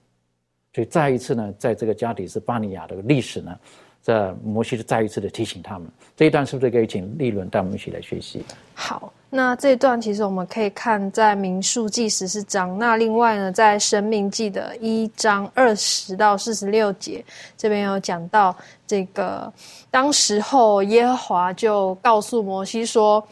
所以再一次呢，在这个加底斯巴尼亚的历史呢。这摩西是再一次的提醒他们，这一段是不是可以请利伦带我们一起来学习？好，那这一段其实我们可以看在民数记十四章，那另外呢，在生命记的一章二十到四十六节，这边有讲到这个，当时候耶和华就告诉摩西说，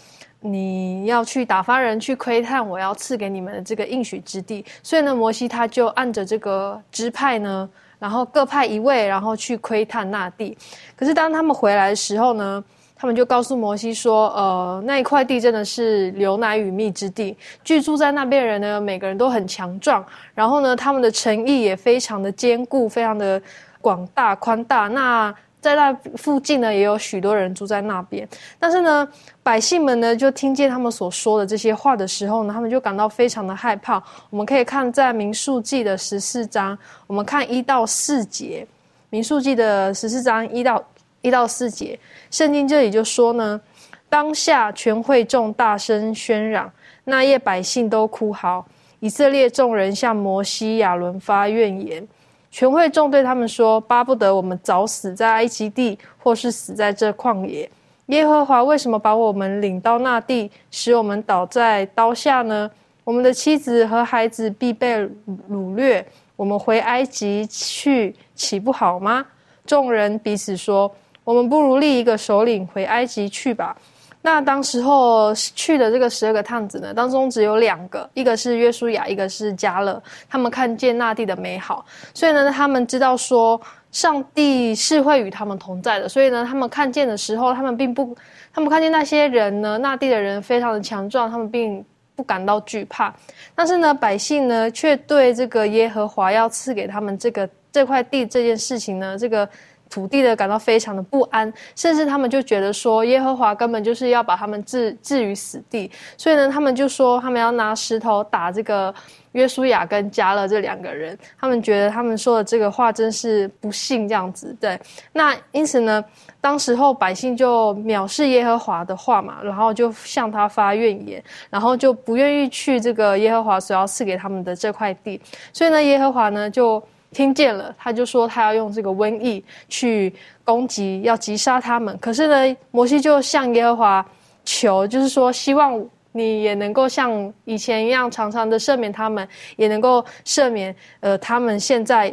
你要去打发人去窥探我要赐给你们的这个应许之地，所以呢，摩西他就按着这个支派呢。然后各派一位，然后去窥探那地。可是当他们回来的时候呢，他们就告诉摩西说：“呃，那一块地真的是流奶与蜜之地，居住在那边人呢，每个人都很强壮。然后呢，他们的城邑也非常的坚固，非常的广大宽大。那在那附近呢，也有许多人住在那边。但是呢，百姓们呢，就听见他们所说的这些话的时候呢，他们就感到非常的害怕。我们可以看在民数记的十四章，我们看一到四节，民数记的十四章一到一到四节，圣经这里就说呢，当下全会众大声喧嚷，那夜百姓都哭嚎，以色列众人向摩西亚伦发怨言。全会众对他们说：“巴不得我们早死在埃及地，或是死在这旷野。耶和华为什么把我们领到那地，使我们倒在刀下呢？我们的妻子和孩子必被掳掠。我们回埃及去，岂不好吗？”众人彼此说：“我们不如立一个首领回埃及去吧。”那当时候去的这个十二个探子呢，当中只有两个，一个是约书亚，一个是加勒。他们看见那地的美好，所以呢，他们知道说上帝是会与他们同在的。所以呢，他们看见的时候，他们并不，他们看见那些人呢，那地的人非常的强壮，他们并不感到惧怕。但是呢，百姓呢，却对这个耶和华要赐给他们这个这块地这件事情呢，这个。土地的感到非常的不安，甚至他们就觉得说，耶和华根本就是要把他们置置于死地，所以呢，他们就说他们要拿石头打这个约书亚跟加勒这两个人，他们觉得他们说的这个话真是不幸这样子。对，那因此呢，当时候百姓就藐视耶和华的话嘛，然后就向他发怨言，然后就不愿意去这个耶和华所要赐给他们的这块地，所以呢，耶和华呢就。听见了，他就说他要用这个瘟疫去攻击，要击杀他们。可是呢，摩西就向耶和华求，就是说希望你也能够像以前一样，常常的赦免他们，也能够赦免呃他们现在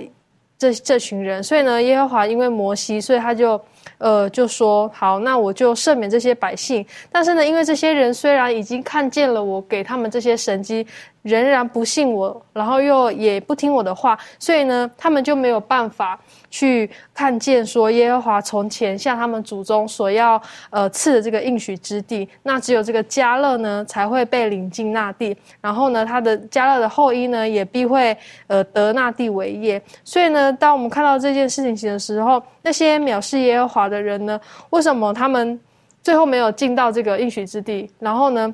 这这群人。所以呢，耶和华因为摩西，所以他就呃就说好，那我就赦免这些百姓。但是呢，因为这些人虽然已经看见了我给他们这些神迹。仍然不信我，然后又也不听我的话，所以呢，他们就没有办法去看见说耶和华从前向他们祖宗所要呃赐的这个应许之地。那只有这个加勒呢才会被领进那地，然后呢，他的加勒的后裔呢也必会呃得那地为业。所以呢，当我们看到这件事情的时候，那些藐视耶和华的人呢，为什么他们最后没有进到这个应许之地？然后呢？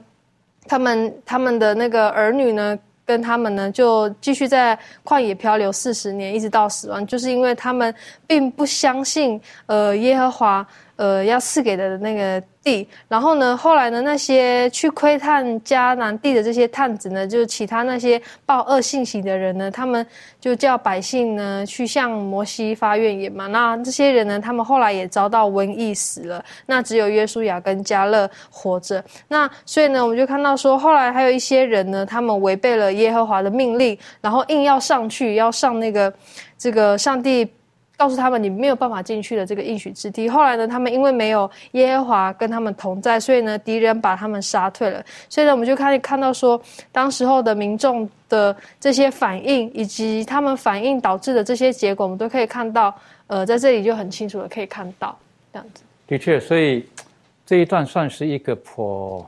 他们他们的那个儿女呢，跟他们呢，就继续在旷野漂流四十年，一直到死亡，就是因为他们并不相信，呃，耶和华。呃，要赐给的那个地，然后呢，后来呢，那些去窥探迦南地的这些探子呢，就是其他那些报恶信息的人呢，他们就叫百姓呢去向摩西发怨言嘛。那这些人呢，他们后来也遭到瘟疫死了。那只有约书亚跟加勒活着。那所以呢，我们就看到说，后来还有一些人呢，他们违背了耶和华的命令，然后硬要上去，要上那个这个上帝。告诉他们，你没有办法进去的这个应许之地。后来呢，他们因为没有耶和华跟他们同在，所以呢，敌人把他们杀退了。所以呢，我们就可以看到说，当时候的民众的这些反应，以及他们反应导致的这些结果，我们都可以看到。呃，在这里就很清楚的可以看到这样子。的确，所以这一段算是一个颇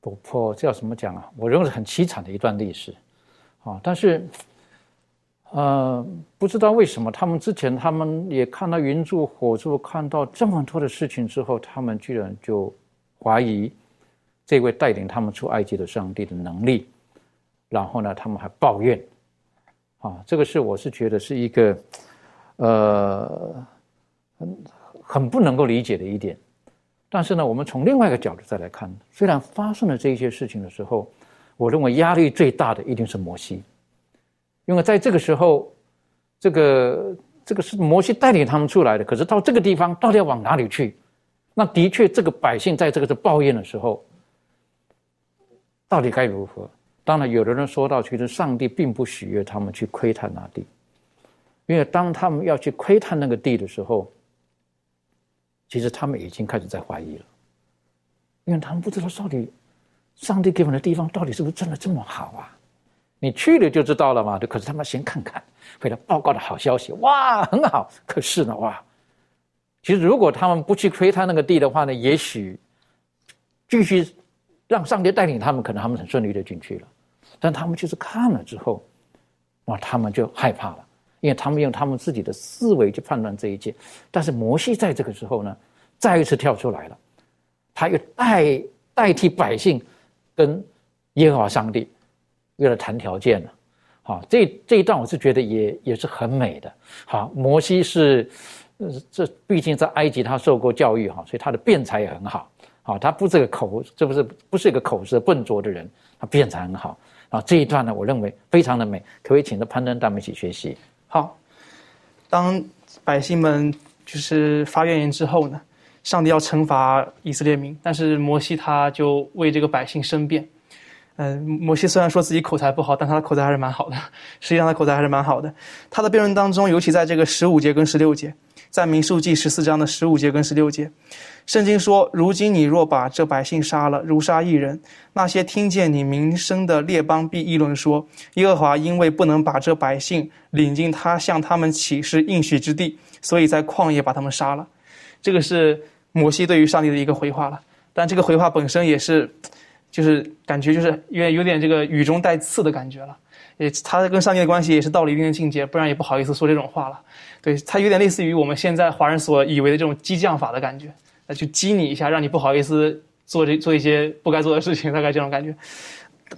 不颇叫什么讲啊？我认为是很凄惨的一段历史啊，但是。呃，不知道为什么，他们之前他们也看到云柱火柱，看到这么多的事情之后，他们居然就怀疑这位带领他们出埃及的上帝的能力，然后呢，他们还抱怨，啊，这个是我是觉得是一个呃很很不能够理解的一点。但是呢，我们从另外一个角度再来看，虽然发生了这些事情的时候，我认为压力最大的一定是摩西。因为在这个时候，这个这个是摩西带领他们出来的，可是到这个地方到底要往哪里去？那的确，这个百姓在这个是抱怨的时候，到底该如何？当然，有的人说到，其实上帝并不喜悦他们去窥探那地，因为当他们要去窥探那个地的时候，其实他们已经开始在怀疑了，因为他们不知道到底上帝给我们的地方到底是不是真的这么好啊？你去了就知道了嘛？可是他们先看看，回来报告的好消息，哇，很好。可是呢，哇，其实如果他们不去窥探那个地的话呢，也许继续让上帝带领他们，可能他们很顺利的进去了。但他们就是看了之后，哇，他们就害怕了，因为他们用他们自己的思维去判断这一切。但是摩西在这个时候呢，再一次跳出来了，他又代代替百姓跟耶和华上帝。为了谈条件呢，好，这这一段我是觉得也也是很美的。好，摩西是，呃这毕竟在埃及他受过教育哈，所以他的辩才也很好。好，他不是个口，这不是不是一个口舌笨拙的人，他辩才很好。啊，这一段呢，我认为非常的美，可不可以请着攀登带我们一起学习？好，当百姓们就是发怨言之后呢，上帝要惩罚以色列民，但是摩西他就为这个百姓申辩。嗯，摩西虽然说自己口才不好，但他的口才还是蛮好的。实际上，他口才还是蛮好的。他的辩论当中，尤其在这个十五节跟十六节，在民数记十四章的十五节跟十六节，圣经说：“如今你若把这百姓杀了，如杀一人，那些听见你名声的列邦必议论说：耶和华因为不能把这百姓领进他向他们起誓应许之地，所以在旷野把他们杀了。”这个是摩西对于上帝的一个回话了。但这个回话本身也是。就是感觉就是因为有点这个语中带刺的感觉了，也他跟上帝的关系也是到了一定的境界，不然也不好意思说这种话了。对他有点类似于我们现在华人所以为的这种激将法的感觉，那就激你一下，让你不好意思做这做一些不该做的事情，大概这种感觉。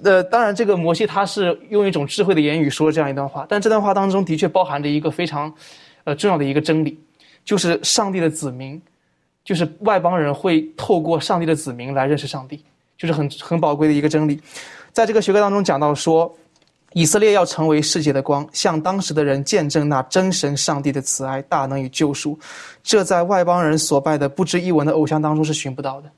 呃，当然这个摩西他是用一种智慧的言语说这样一段话，但这段话当中的确包含着一个非常，呃重要的一个真理，就是上帝的子民，就是外邦人会透过上帝的子民来认识上帝。就是很很宝贵的一个真理，在这个学科当中讲到说，以色列要成为世界的光，向当时的人见证那真神上帝的慈爱、大能与救赎，这在外邦人所拜的不知一文的偶像当中是寻不到的。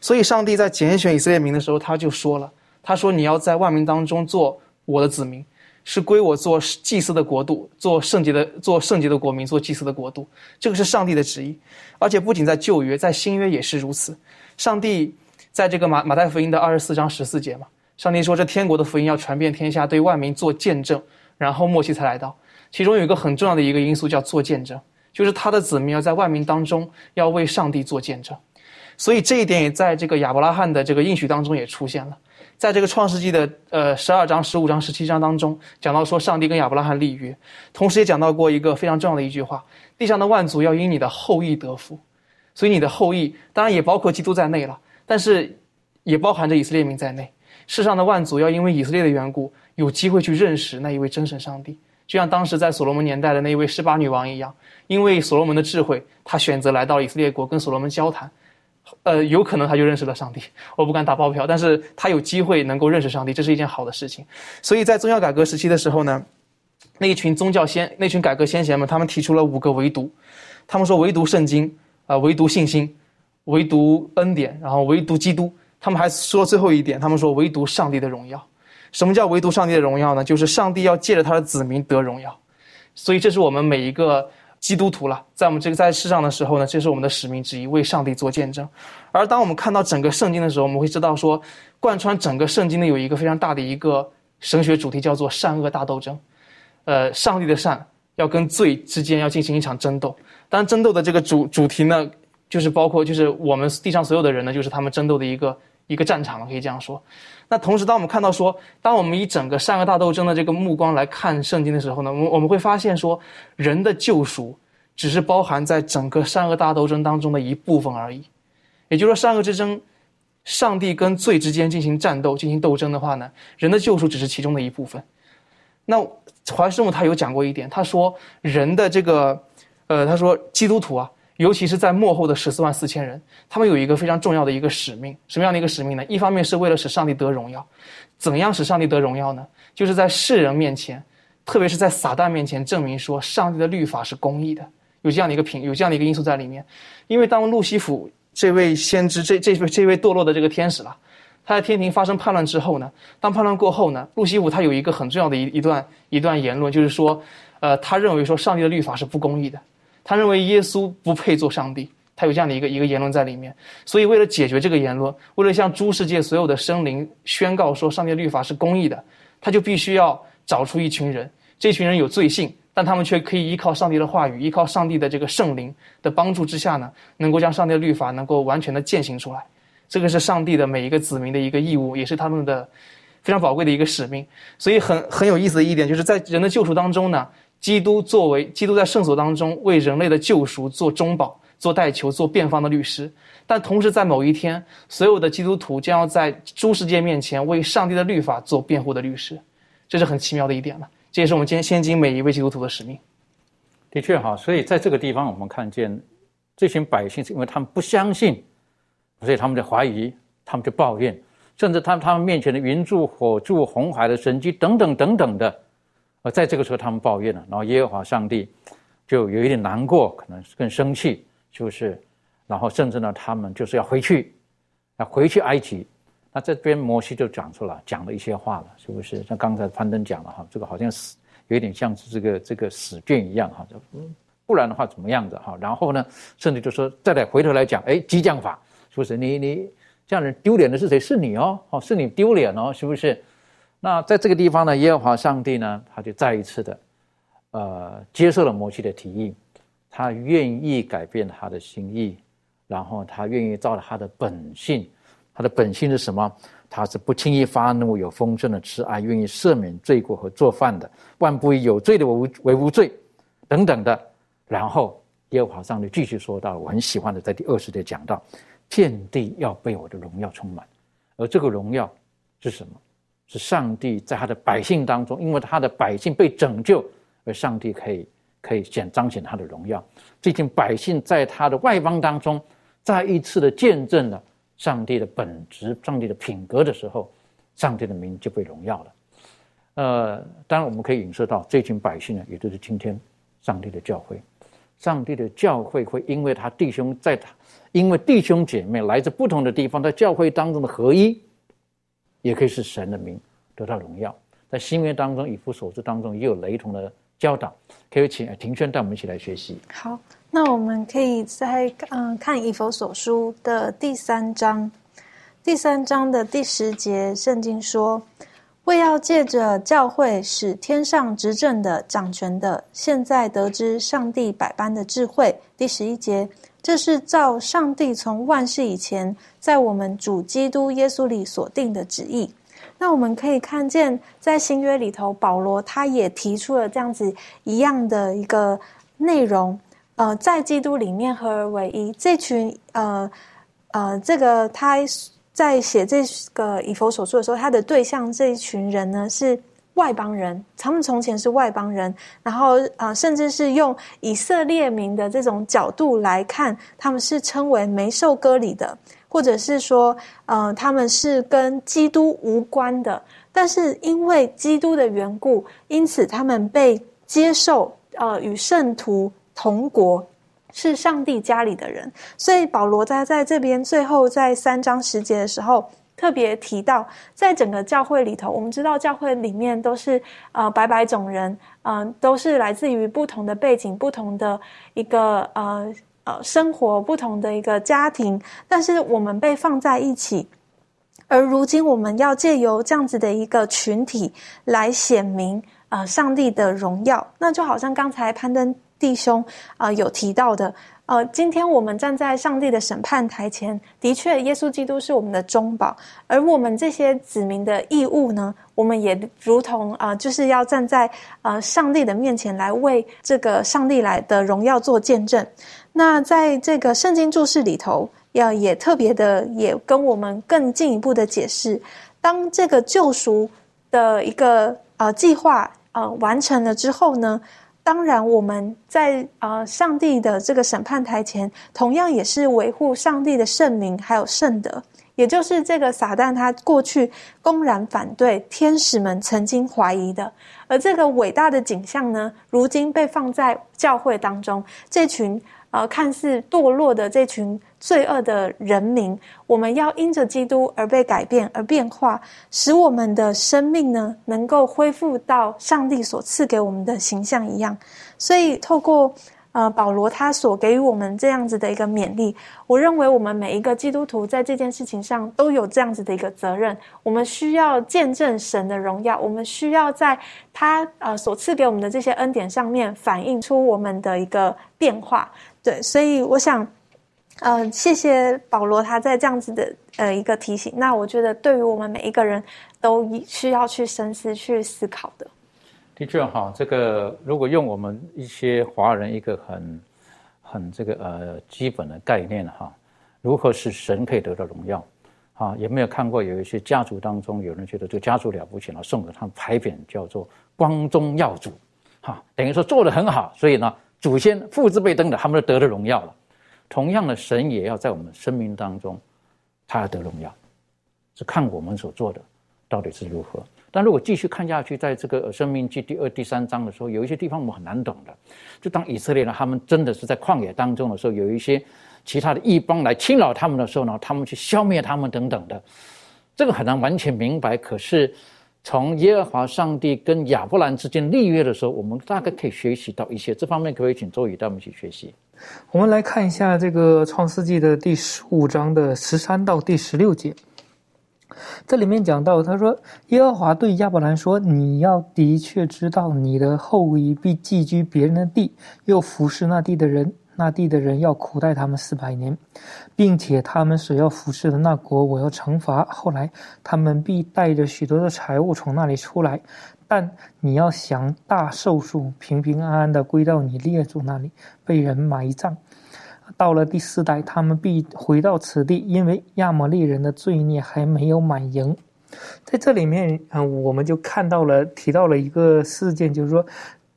所以，上帝在拣选以色列民的时候，他就说了：“他说你要在万民当中做我的子民，是归我做祭司的国度，做圣洁的做圣洁的国民，做祭司的国度。”这个是上帝的旨意，而且不仅在旧约，在新约也是如此。上帝。在这个马马太福音的二十四章十四节嘛，上帝说这天国的福音要传遍天下，对万民做见证，然后末期才来到。其中有一个很重要的一个因素叫做见证，就是他的子民要在万民当中要为上帝做见证。所以这一点也在这个亚伯拉罕的这个应许当中也出现了，在这个创世纪的呃十二章、十五章、十七章当中讲到说上帝跟亚伯拉罕立约，同时也讲到过一个非常重要的一句话：地上的万族要因你的后裔得福。所以你的后裔当然也包括基督在内了，但是也包含着以色列民在内。世上的万族要因为以色列的缘故，有机会去认识那一位真神上帝，就像当时在所罗门年代的那一位十八女王一样，因为所罗门的智慧，他选择来到以色列国跟所罗门交谈。呃，有可能他就认识了上帝，我不敢打包票，但是他有机会能够认识上帝，这是一件好的事情。所以在宗教改革时期的时候呢，那一群宗教先，那群改革先贤们，他们提出了五个唯独，他们说唯独圣经，啊，唯独信心，唯独恩典，然后唯独基督。他们还说最后一点，他们说唯独上帝的荣耀。什么叫唯独上帝的荣耀呢？就是上帝要借着他的子民得荣耀。所以这是我们每一个。基督徒了，在我们这个在世上的时候呢，这是我们的使命之一，为上帝做见证。而当我们看到整个圣经的时候，我们会知道说，贯穿整个圣经的有一个非常大的一个神学主题，叫做善恶大斗争。呃，上帝的善要跟罪之间要进行一场争斗。当，争斗的这个主主题呢，就是包括就是我们地上所有的人呢，就是他们争斗的一个一个战场了，可以这样说。那同时，当我们看到说，当我们以整个善恶大斗争的这个目光来看圣经的时候呢，我我们会发现说，人的救赎只是包含在整个善恶大斗争当中的一部分而已。也就是说，善恶之争，上帝跟罪之间进行战斗、进行斗争的话呢，人的救赎只是其中的一部分。那怀师母他有讲过一点，他说人的这个，呃，他说基督徒啊。尤其是在幕后的十四万四千人，他们有一个非常重要的一个使命，什么样的一个使命呢？一方面是为了使上帝得荣耀，怎样使上帝得荣耀呢？就是在世人面前，特别是在撒旦面前，证明说上帝的律法是公义的，有这样的一个品，有这样的一个因素在里面。因为当路西弗这位先知，这这位这位堕落的这个天使了，他在天庭发生叛乱之后呢，当叛乱过后呢，路西弗他有一个很重要的一一段一段言论，就是说，呃，他认为说上帝的律法是不公义的。他认为耶稣不配做上帝，他有这样的一个一个言论在里面。所以，为了解决这个言论，为了向诸世界所有的生灵宣告说上帝的律法是公义的，他就必须要找出一群人，这群人有罪性，但他们却可以依靠上帝的话语，依靠上帝的这个圣灵的帮助之下呢，能够将上帝的律法能够完全的践行出来。这个是上帝的每一个子民的一个义务，也是他们的非常宝贵的一个使命。所以，很很有意思的一点，就是在人的救赎当中呢。基督作为基督在圣所当中为人类的救赎做中保、做代求、做辩方的律师，但同时在某一天，所有的基督徒将要在诸世界面前为上帝的律法做辩护的律师，这是很奇妙的一点了。这也是我们今天现今每一位基督徒的使命。的确哈，所以在这个地方，我们看见这群百姓是因为他们不相信，所以他们在怀疑，他们就抱怨，甚至他他们面前的云柱、火柱、红海的神迹等等等等的。而在这个时候，他们抱怨了，然后耶和华上帝就有一点难过，可能更生气，就是，然后甚至呢，他们就是要回去，要回去埃及。那这边摩西就讲出来，讲了一些话了，是不是？像刚才攀登讲了哈，这个好像死，有一点像是这个这个死卷一样哈，嗯不然的话怎么样子哈？然后呢，甚至就说再来回头来讲，哎，激将法，是不是？你你这样人丢脸的是谁？是你哦，哦，是你丢脸哦，是不是？那在这个地方呢，耶和华上帝呢，他就再一次的，呃，接受了摩西的提议，他愿意改变他的心意，然后他愿意照着他的本性，他的本性是什么？他是不轻易发怒，有丰盛的慈爱，愿意赦免罪过和做饭的，万不以有罪的为为无罪，等等的。然后耶和华上帝继续说到，我很喜欢的，在第二十节讲到，天地要被我的荣耀充满，而这个荣耀是什么？是上帝在他的百姓当中，因为他的百姓被拯救，而上帝可以可以显彰显他的荣耀。最近百姓在他的外邦当中，再一次的见证了上帝的本质、上帝的品格的时候，上帝的名就被荣耀了。呃，当然我们可以影射到这群百姓呢，也就是今天上帝的教会。上帝的教会会因为他弟兄在他，因为弟兄姐妹来自不同的地方，在教会当中的合一。也可以是神的名得到荣耀，在新约当中，以弗所书当中也有雷同的教导，可以请庭轩带我们一起来学习。好，那我们可以在嗯看以弗所书的第三章，第三章的第十节，圣经说：“为要借着教会，使天上执政的、掌权的，现在得知上帝百般的智慧。”第十一节，这是照上帝从万世以前，在我们主基督耶稣里所定的旨意。那我们可以看见，在新约里头，保罗他也提出了这样子一样的一个内容。呃，在基督里面合而为一，这群呃呃，这个他在写这个以佛所书的时候，他的对象这一群人呢是外邦人，他们从前是外邦人，然后啊，甚至是用以色列民的这种角度来看，他们是称为没受割礼的。或者是说，呃，他们是跟基督无关的，但是因为基督的缘故，因此他们被接受，呃，与圣徒同国，是上帝家里的人。所以保罗在在这边最后在三章十节的时候，特别提到，在整个教会里头，我们知道教会里面都是呃百百种人，嗯，都是来自于不同的背景，不同的一个呃。呃，生活不同的一个家庭，但是我们被放在一起，而如今我们要借由这样子的一个群体来显明啊，上帝的荣耀。那就好像刚才攀登弟兄啊有提到的，呃，今天我们站在上帝的审判台前，的确，耶稣基督是我们的中保，而我们这些子民的义务呢，我们也如同啊，就是要站在呃上帝的面前来为这个上帝来的荣耀做见证。那在这个圣经注释里头，要也特别的，也跟我们更进一步的解释，当这个救赎的一个呃计划呃完成了之后呢，当然我们在呃上帝的这个审判台前，同样也是维护上帝的圣名还有圣德，也就是这个撒旦他过去公然反对天使们曾经怀疑的，而这个伟大的景象呢，如今被放在教会当中，这群。呃，看似堕落的这群罪恶的人民，我们要因着基督而被改变而变化，使我们的生命呢，能够恢复到上帝所赐给我们的形象一样。所以，透过呃保罗他所给予我们这样子的一个勉励，我认为我们每一个基督徒在这件事情上都有这样子的一个责任。我们需要见证神的荣耀，我们需要在他呃所赐给我们的这些恩典上面反映出我们的一个变化。对，所以我想，呃，谢谢保罗他在这样子的呃一个提醒。那我觉得，对于我们每一个人都需要去深思、去思考的。的确哈，这个如果用我们一些华人一个很很这个呃基本的概念哈，如何使神可以得到荣耀？啊，有没有看过有一些家族当中有人觉得这个家族了不起了，送给他们牌匾叫做“光宗耀祖”，哈，等于说做的很好，所以呢。祖先父之辈登的，他们都得了荣耀了。同样的，神也要在我们生命当中，他要得荣耀，是看我们所做的到底是如何。但如果继续看下去，在这个《生命记》第二、第三章的时候，有一些地方我们很难懂的。就当以色列人他们真的是在旷野当中的时候，有一些其他的异邦来侵扰他们的时候呢，他们去消灭他们等等的，这个很难完全明白。可是。从耶和华上帝跟亚伯兰之间立约的时候，我们大概可以学习到一些这方面，可以请周宇带我们去学习。我们来看一下这个创世纪的第十五章的十三到第十六节，这里面讲到，他说耶和华对亚伯兰说：“你要的确知道，你的后裔必寄居别人的地，又服侍那地的人。”那地的人要苦待他们四百年，并且他们所要服侍的那国，我要惩罚。后来他们必带着许多的财物从那里出来，但你要享大寿数，平平安安的归到你列祖那里，被人埋葬。到了第四代，他们必回到此地，因为亚摩利人的罪孽还没有满盈。在这里面，嗯，我们就看到了提到了一个事件，就是说。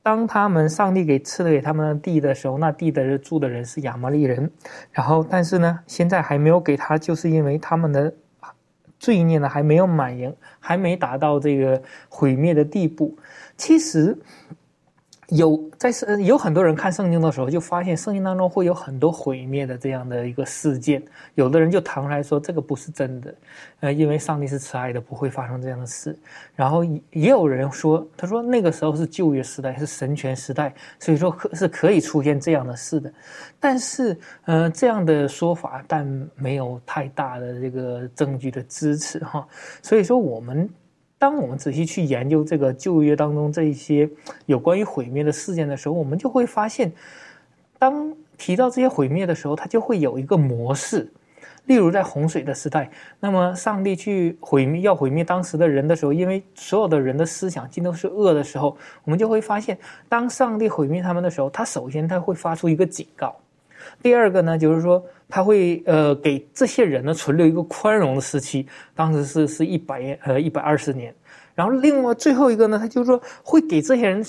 当他们上帝给赐了给他们的地的时候，那地的住的人是亚摩利人，然后但是呢，现在还没有给他，就是因为他们的罪孽呢还没有满盈，还没达到这个毁灭的地步。其实有在圣有很多人看圣经的时候，就发现圣经当中会有很多毁灭的这样的一个事件。有的人就弹出来说这个不是真的，呃，因为上帝是慈爱的，不会发生这样的事。然后也有人说，他说那个时候是旧约时代，是神权时代，所以说可是可以出现这样的事的。但是，呃，这样的说法但没有太大的这个证据的支持哈。所以说我们。当我们仔细去研究这个旧约当中这一些有关于毁灭的事件的时候，我们就会发现，当提到这些毁灭的时候，它就会有一个模式。例如在洪水的时代，那么上帝去毁灭要毁灭当时的人的时候，因为所有的人的思想尽都是恶的时候，我们就会发现，当上帝毁灭他们的时候，他首先他会发出一个警告。第二个呢，就是说他会呃给这些人呢存留一个宽容的时期，当时是是一百呃一百二十年，然后另外最后一个呢，他就是说会给这些人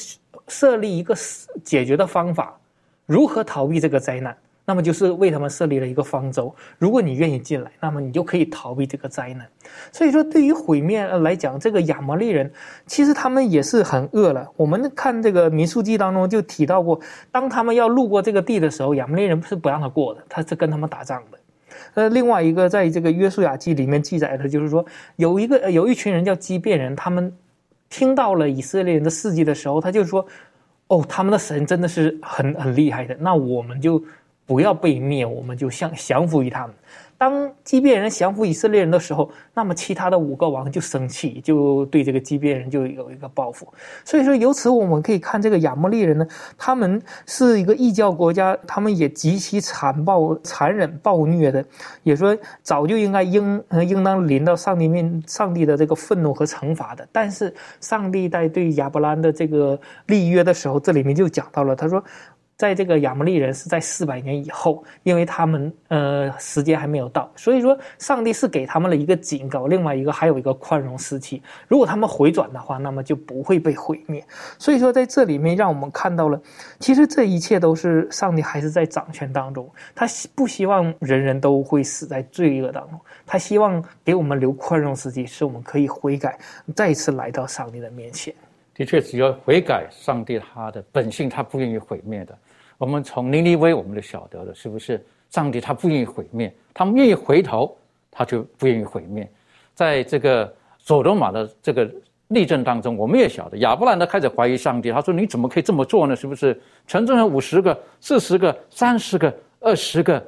设立一个解决的方法，如何逃避这个灾难。那么就是为他们设立了一个方舟，如果你愿意进来，那么你就可以逃避这个灾难。所以说，对于毁灭来讲，这个亚摩利人其实他们也是很恶了。我们看这个民数记当中就提到过，当他们要路过这个地的时候，亚摩利人是不让他过的，他是跟他们打仗的。呃，另外一个在这个约书亚记里面记载的就是说，有一个有一群人叫基变人，他们听到了以色列人的事迹的时候，他就说：“哦，他们的神真的是很很厉害的。”那我们就。不要被灭，我们就降降服于他们。当基变人降服以色列人的时候，那么其他的五个王就生气，就对这个基变人就有一个报复。所以说，由此我们可以看这个亚摩利人呢，他们是一个异教国家，他们也极其残暴、残忍、暴虐的，也说早就应该应应当临到上帝面、上帝的这个愤怒和惩罚的。但是上帝在对亚伯兰的这个立约的时候，这里面就讲到了，他说。在这个亚摩利人是在四百年以后，因为他们呃时间还没有到，所以说上帝是给他们了一个警告，另外一个还有一个宽容时期。如果他们回转的话，那么就不会被毁灭。所以说在这里面让我们看到了，其实这一切都是上帝还是在掌权当中，他希不希望人人都会死在罪恶当中，他希望给我们留宽容时期，使我们可以悔改，再次来到上帝的面前。的确，只要悔改，上帝他的本性他不愿意毁灭的。我们从尼尼微我们就晓得了，是不是？上帝他不愿意毁灭，他们愿意回头，他就不愿意毁灭。在这个索罗玛的这个例证当中，我们也晓得亚伯兰他开始怀疑上帝，他说：“你怎么可以这么做呢？是不是？城中有五十个、四十个、三十个、二十个。”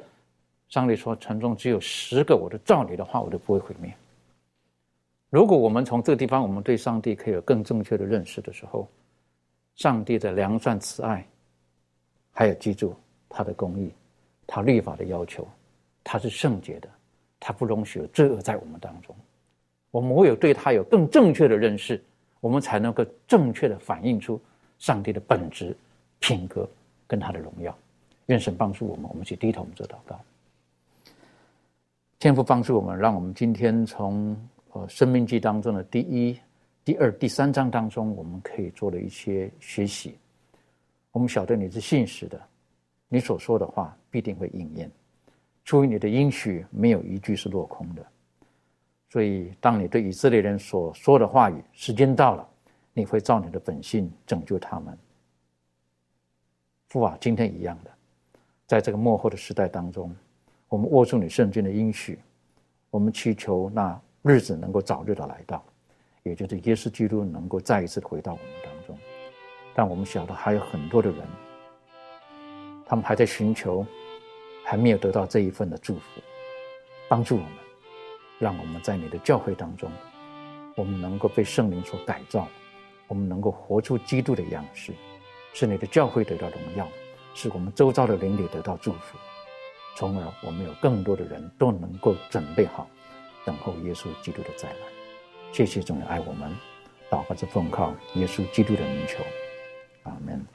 上帝说：“城中只有十个，我都照你的话，我都不会毁灭。”如果我们从这个地方，我们对上帝可以有更正确的认识的时候，上帝的良善慈爱。还有记住他的公义，他律法的要求，他是圣洁的，他不容许罪恶在我们当中。我们唯有对他有更正确的认识，我们才能够正确的反映出上帝的本质、品格跟他的荣耀。愿神帮助我们，我们去低头，做祷告。天父帮助我们，让我们今天从呃《生命记》当中的第一、第二、第三章当中，我们可以做了一些学习。我们晓得你是信实的，你所说的话必定会应验。出于你的应许，没有一句是落空的。所以，当你对以色列人所说的话语，时间到了，你会照你的本性拯救他们。父啊，今天一样的，在这个幕后的时代当中，我们握住你圣经的应许，我们祈求那日子能够早日的来到，也就是耶稣基督能够再一次回到我们当中。但我们晓得还有很多的人，他们还在寻求，还没有得到这一份的祝福。帮助我们，让我们在你的教会当中，我们能够被圣灵所改造，我们能够活出基督的样式，使你的教会得到荣耀，使我们周遭的邻里得到祝福，从而我们有更多的人都能够准备好，等候耶稣基督的再来。谢谢总爱我们，祷告着奉靠耶稣基督的名求。Amen.